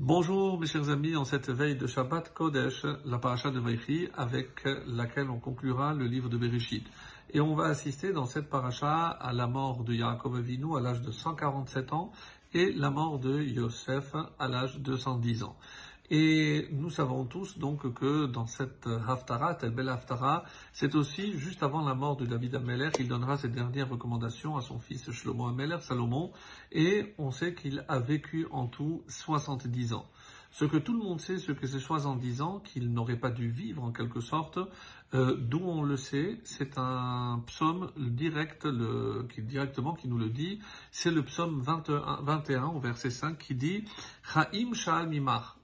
Bonjour mes chers amis, en cette veille de Shabbat Kodesh, la paracha de Vaïchi, avec laquelle on conclura le livre de Bereshit. Et on va assister dans cette paracha à la mort de Yaakov Avinu à l'âge de 147 ans et la mort de Yosef à l'âge de 110 ans. Et nous savons tous donc que dans cette Haftara, cette belle Haftara, c'est aussi juste avant la mort de David Ameller qu'il donnera ses dernières recommandations à son fils Shlomo Ameller, Salomon, et on sait qu'il a vécu en tout 70 ans. Ce que tout le monde sait, ce que c'est 70 ans, qu'il n'aurait pas dû vivre en quelque sorte, euh, d'où on le sait, c'est un psaume direct, le, qui, directement qui nous le dit, c'est le psaume 21, 21 au verset 5 qui dit Chaim Mimach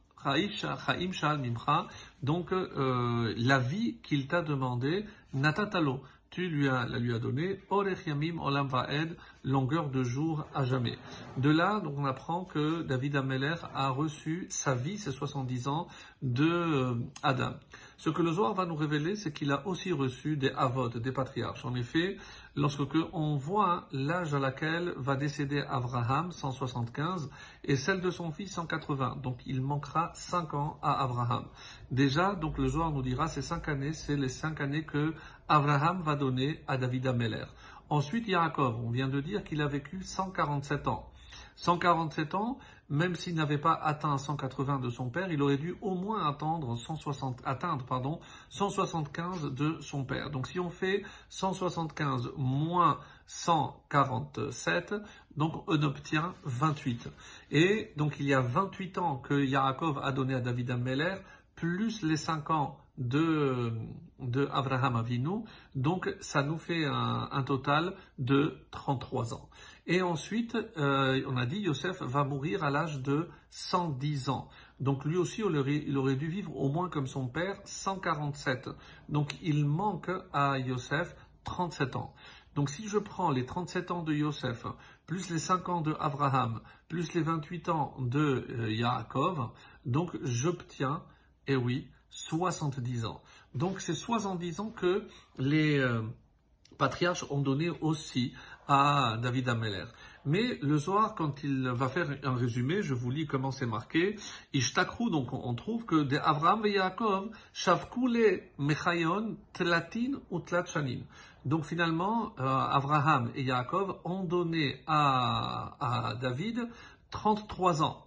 donc euh, la vie qu'il t'a demandé, natatalo, tu lui as, la lui as donné, Orechiamim Olam Vaed, longueur de jour à jamais. De là, donc, on apprend que David Ameller a reçu sa vie, ses 70 ans, de euh, Adam. Ce que le Zohar va nous révéler, c'est qu'il a aussi reçu des avot, des patriarches. En effet, lorsque on voit l'âge à laquelle va décéder Abraham, 175, et celle de son fils, 180. Donc il manquera 5 ans à Abraham. Déjà, donc le Zohar nous dira, ces 5 années, c'est les 5 années que Abraham va donner à David Ameller. Ensuite, Yaakov, on vient de dire qu'il a vécu 147 ans. 147 ans, même s'il n'avait pas atteint 180 de son père, il aurait dû au moins attendre 160, atteindre pardon, 175 de son père. Donc si on fait 175 moins 147, donc on obtient 28. Et donc il y a 28 ans que Yaakov a donné à David Ameller, plus les 5 ans de, de Abraham Avinu, donc ça nous fait un, total de 33 ans. Et ensuite, euh, on a dit, Yosef va mourir à l'âge de 110 ans. Donc lui aussi, il aurait, dû vivre au moins comme son père, 147. Donc il manque à Yosef 37 ans. Donc si je prends les 37 ans de Yosef, plus les 5 ans de Abraham, plus les 28 ans de euh, Yaakov, donc j'obtiens, et eh oui, 70 ans. Donc c'est 70 ans que les euh, patriarches ont donné aussi à David Ameller. Mais le soir, quand il va faire un résumé, je vous lis comment c'est marqué. Ishtakru, donc on trouve que de Avraham et Yaakov, Shavkule Mechayon, Tlatin ou Tlatchanin. Donc finalement, euh, Avraham et Yaakov ont donné à, à David 33 ans.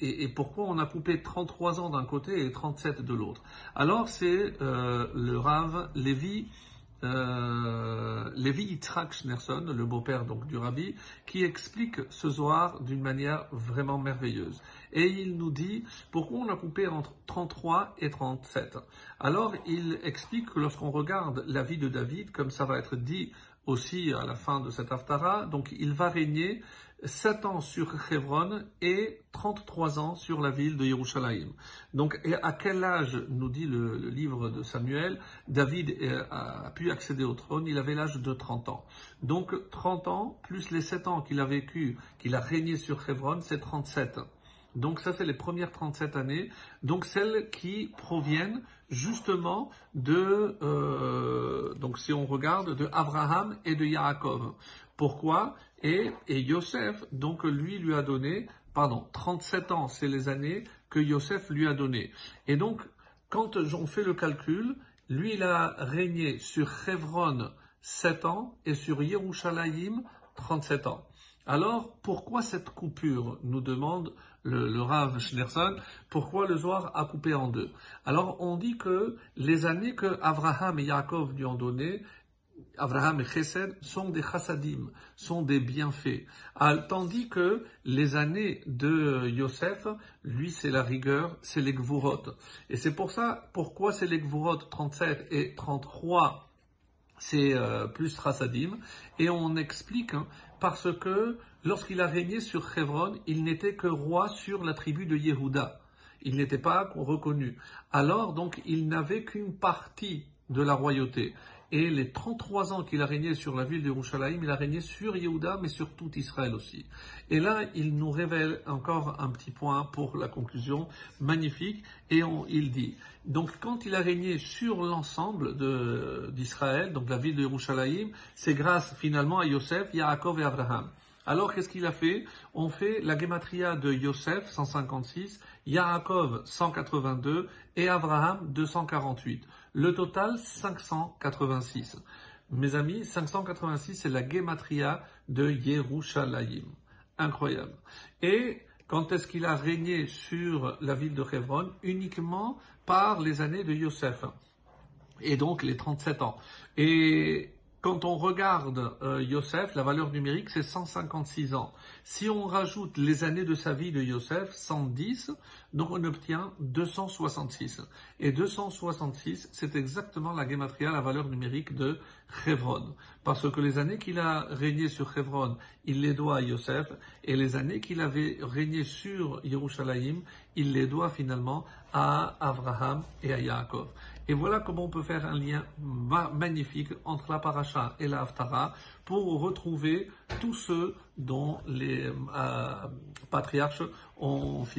Et, pourquoi on a coupé 33 ans d'un côté et 37 de l'autre? Alors c'est euh, le Rav Lévi, euh, Lévi Yitzhak Schnerson, le beau-père donc du Rabbi, qui explique ce Zohar d'une manière vraiment merveilleuse. Et il nous dit pourquoi on a coupé entre 33 et 37. Alors il explique que lorsqu'on regarde la vie de David, comme ça va être dit aussi à la fin de cet Haftara, donc il va régner 7 ans sur Hebron et 33 ans sur la ville de Yerushalayim. Donc, à quel âge, nous dit le, livre de Samuel, David a pu accéder au trône? Il avait l'âge de 30 ans. Donc, 30 ans, plus les 7 ans qu'il a vécu, qu'il a régné sur Hebron, c'est 37. Donc ça, c'est les premières 37 années. Donc celles qui proviennent justement de, euh, donc si on regarde, de Abraham et de Yaakov. Pourquoi? Et, et Yosef, donc lui, lui a donné, pardon, 37 ans, c'est les années que Yosef lui a donné. Et donc, quand j'en fais le calcul, lui, il a régné sur Hebron 7 ans et sur Yerushalayim 37 ans. Alors, pourquoi cette coupure nous demande le, Rav Schneerson, pourquoi le Zohar a coupé en deux? Alors, on dit que les années que Abraham et Yaakov lui ont données, Abraham et Chesed sont des chassadim, sont des bienfaits. Tandis que les années de Yosef, lui, c'est la rigueur, c'est les gvurot. Et c'est pour ça, pourquoi c'est les gvurot 37 et 33 c'est euh, plus chassadim, et on explique hein, parce que lorsqu'il a régné sur Hebron, il n'était que roi sur la tribu de Yehuda. Il n'était pas reconnu. Alors donc il n'avait qu'une partie de la royauté. Et les 33 ans qu'il a régné sur la ville de Yerushalayim, il a régné sur Yehuda, mais sur tout Israël aussi. Et là, il nous révèle encore un petit point pour la conclusion magnifique. Et il dit, donc quand il a régné sur l'ensemble d'Israël, donc la ville de Yerushalayim, c'est grâce finalement à Yosef, Yaakov et Abraham. Alors qu'est-ce qu'il a fait? On fait la gematria de Yosef 156, Yaakov 182 et Abraham 248. Le total 586. Mes amis, 586 c'est la gematria de Yerushalayim. Incroyable. Et quand est-ce qu'il a régné sur la ville de Hebron? Uniquement par les années de Yosef. Et donc les 37 ans. Quand on regarde euh, Yosef, la valeur numérique, c'est 156 ans. Si on rajoute les années de sa vie de Yosef, 110, donc on obtient 266. Et 266, c'est exactement la gematria, la valeur numérique de Hebron. Parce que les années qu'il a régné sur Hebron, il les doit à Yosef, et les années qu'il avait régné sur Yerushalayim, il les doit finalement à Abraham et à Yaakov. Et voilà comment on peut faire un lien magnifique entre la paracha et la haftara pour retrouver tous ceux dont les euh, patriarches ont